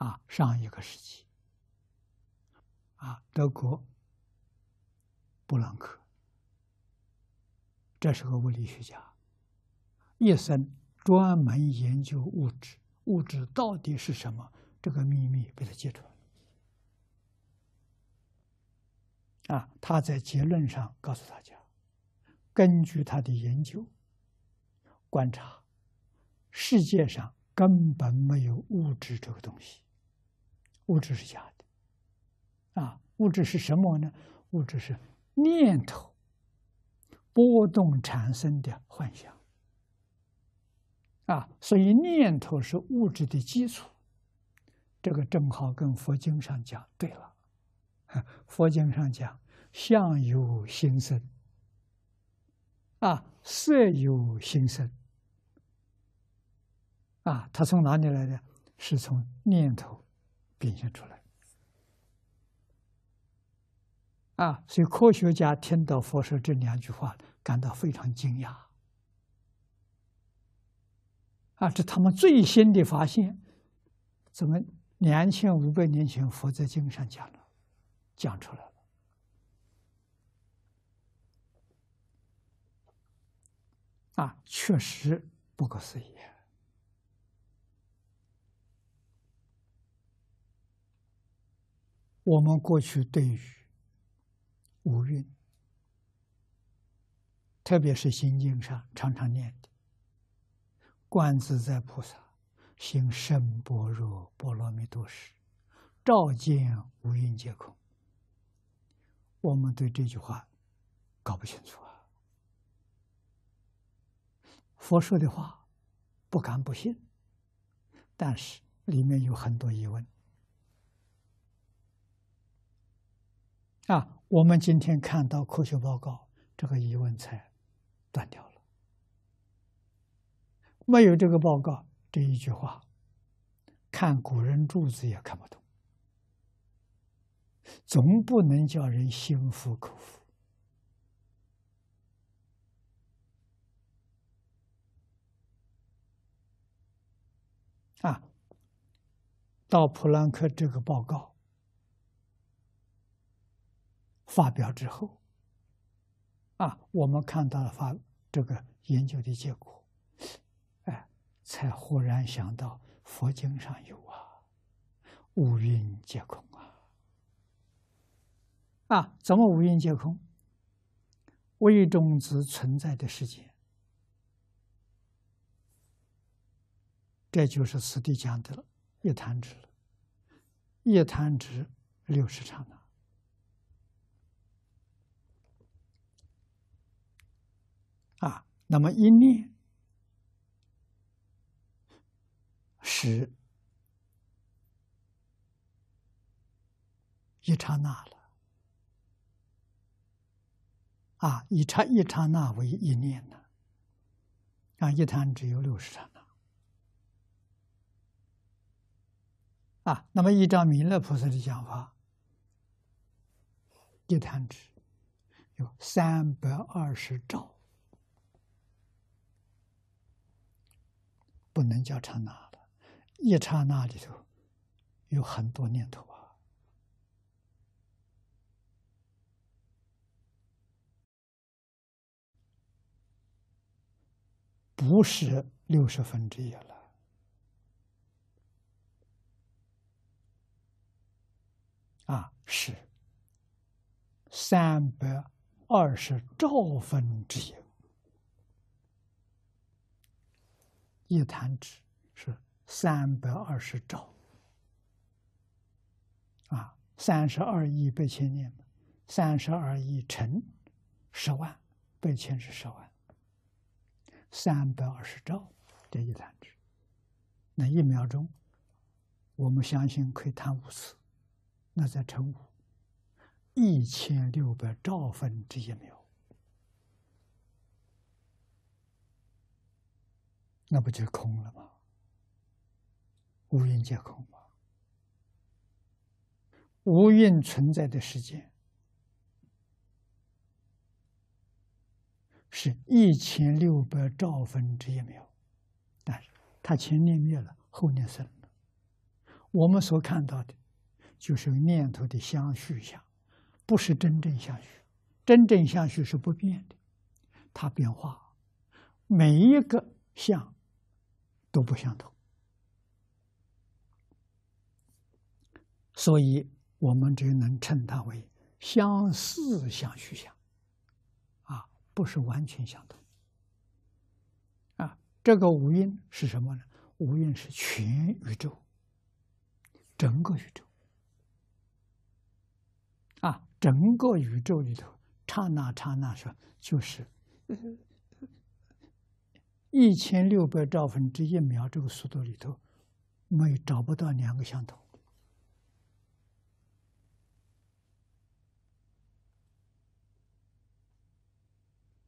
啊，上一个时期，啊，德国布朗克，这是个物理学家，一生专门研究物质，物质到底是什么？这个秘密被他揭穿了。啊，他在结论上告诉大家，根据他的研究观察，世界上根本没有物质这个东西。物质是假的，啊，物质是什么呢？物质是念头波动产生的幻想，啊，所以念头是物质的基础。这个正好跟佛经上讲对了，佛经上讲相由心生，啊，色由心生，啊，它从哪里来的？是从念头。表现出来啊！所以科学家听到佛说这两句话，感到非常惊讶啊！这他们最新的发现，怎么两千五百年前佛在经上讲了，讲出来了啊！确实不可思议。我们过去对于五蕴，特别是心经上常常念的“观自在菩萨行深般若波罗蜜多时，照见五蕴皆空”，我们对这句话搞不清楚啊。佛说的话不敢不信，但是里面有很多疑问。啊，我们今天看到科学报告，这个疑问才断掉了。没有这个报告，这一句话，看古人注子也看不懂，总不能叫人心服口服。啊，到普朗克这个报告。发表之后，啊，我们看到了发这个研究的结果，哎，才忽然想到佛经上有啊，五蕴皆空啊，啊，怎么五蕴皆空？微中子存在的世界，这就是此地讲的了，一弹指了，一弹指六十刹那。啊，那么一念是一刹那了，啊，一刹一刹那为一念呢，啊，一坛只有六十刹那，啊，那么依照弥勒菩萨的讲法，一弹指有三百二十兆。不能叫刹那了，一刹那里头有很多念头啊，不是六十分之一了，啊，是。三百二十兆分之一。一弹指是三百二十兆，啊，三十二亿八千年，三十二亿乘十万，八千是十万，三百二十兆这一弹指，那一秒钟，我们相信可以弹五次，那再乘五，一千六百兆分之一秒。那不就空了吗？无蕴皆空吗？无蕴存在的时间是一千六百兆分之一秒，但是它前念灭了，后念生了。我们所看到的，就是念头的相续相，不是真正相续。真正相续是不变的，它变化，每一个相都不相同，所以我们只能称它为相似相虚相，啊，不是完全相同。啊，这个五蕴是什么呢？五蕴是全宇宙。整个宇宙啊，整个宇宙里头，刹那刹那说，就是一千六百兆分之一秒这个速度里头，没找不到两个相同。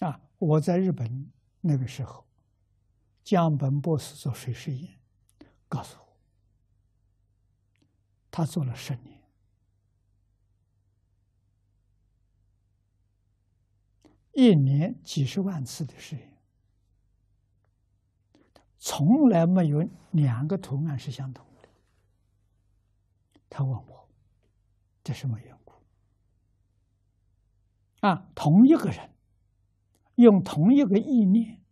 啊，我在日本那个时候，江本博士做水实验，告诉我。他做了十年，一年几十万次的实验，从来没有两个图案是相同的。他问我，这什么缘故？啊，同一个人用同一个意念。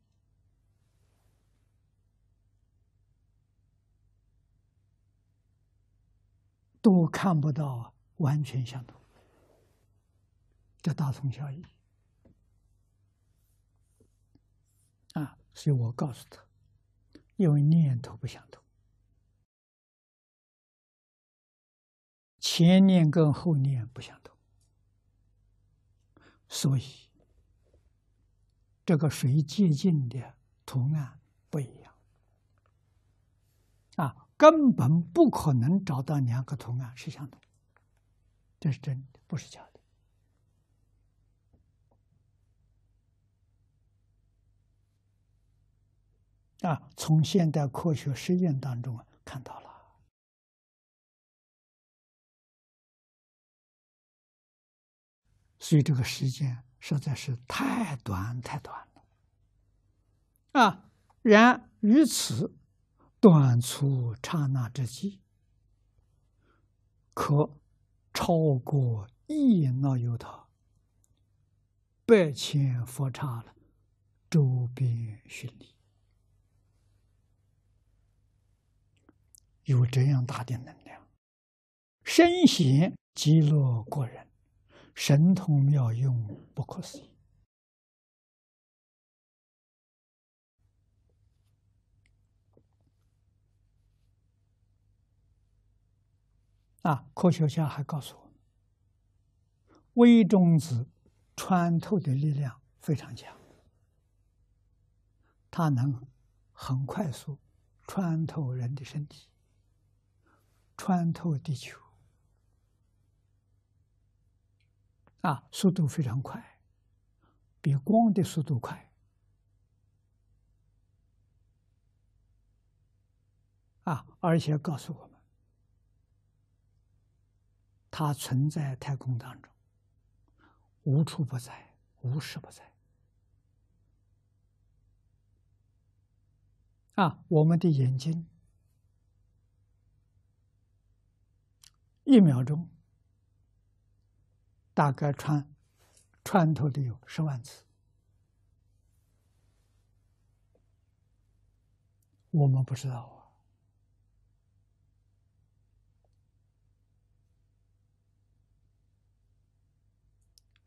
都看不到完全相同，这大同小异啊！所以我告诉他，因为念头不相同，前念跟后念不相同，所以这个水接近的图案不一样啊。根本不可能找到两个图案是相同，这是真的，不是假的。啊，从现代科学实验当中啊看到了，所以这个时间实在是太短太短了。啊，然于此。短促刹那之际，可超过一那由他百千佛刹了，周边巡礼，有这样大的能量，身显极乐国人，神通妙用，不可思议。啊，科学家还告诉我，微中子穿透的力量非常强，它能很快速穿透人的身体，穿透地球，啊，速度非常快，比光的速度快，啊，而且告诉我们。它存在太空当中，无处不在，无时不在。啊，我们的眼睛一秒钟大概穿穿透的有十万次，我们不知道啊。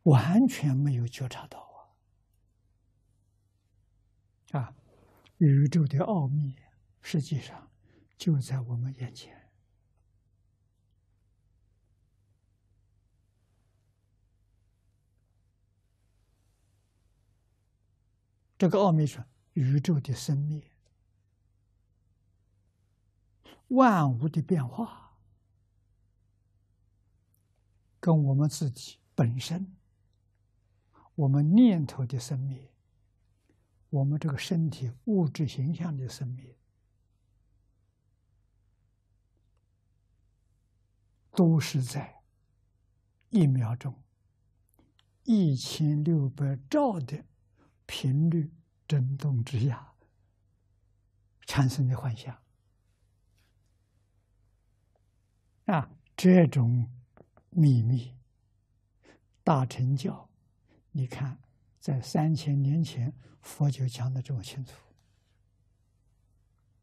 完全没有觉察到啊！啊，宇宙的奥秘实际上就在我们眼前。这个奥秘是宇宙的生灭、万物的变化，跟我们自己本身。我们念头的生灭，我们这个身体物质形象的生灭，都是在一秒钟一千六百兆的频率震动之下产生的幻象。这种秘密大成教，你看，在三千年前佛就讲的这么清楚。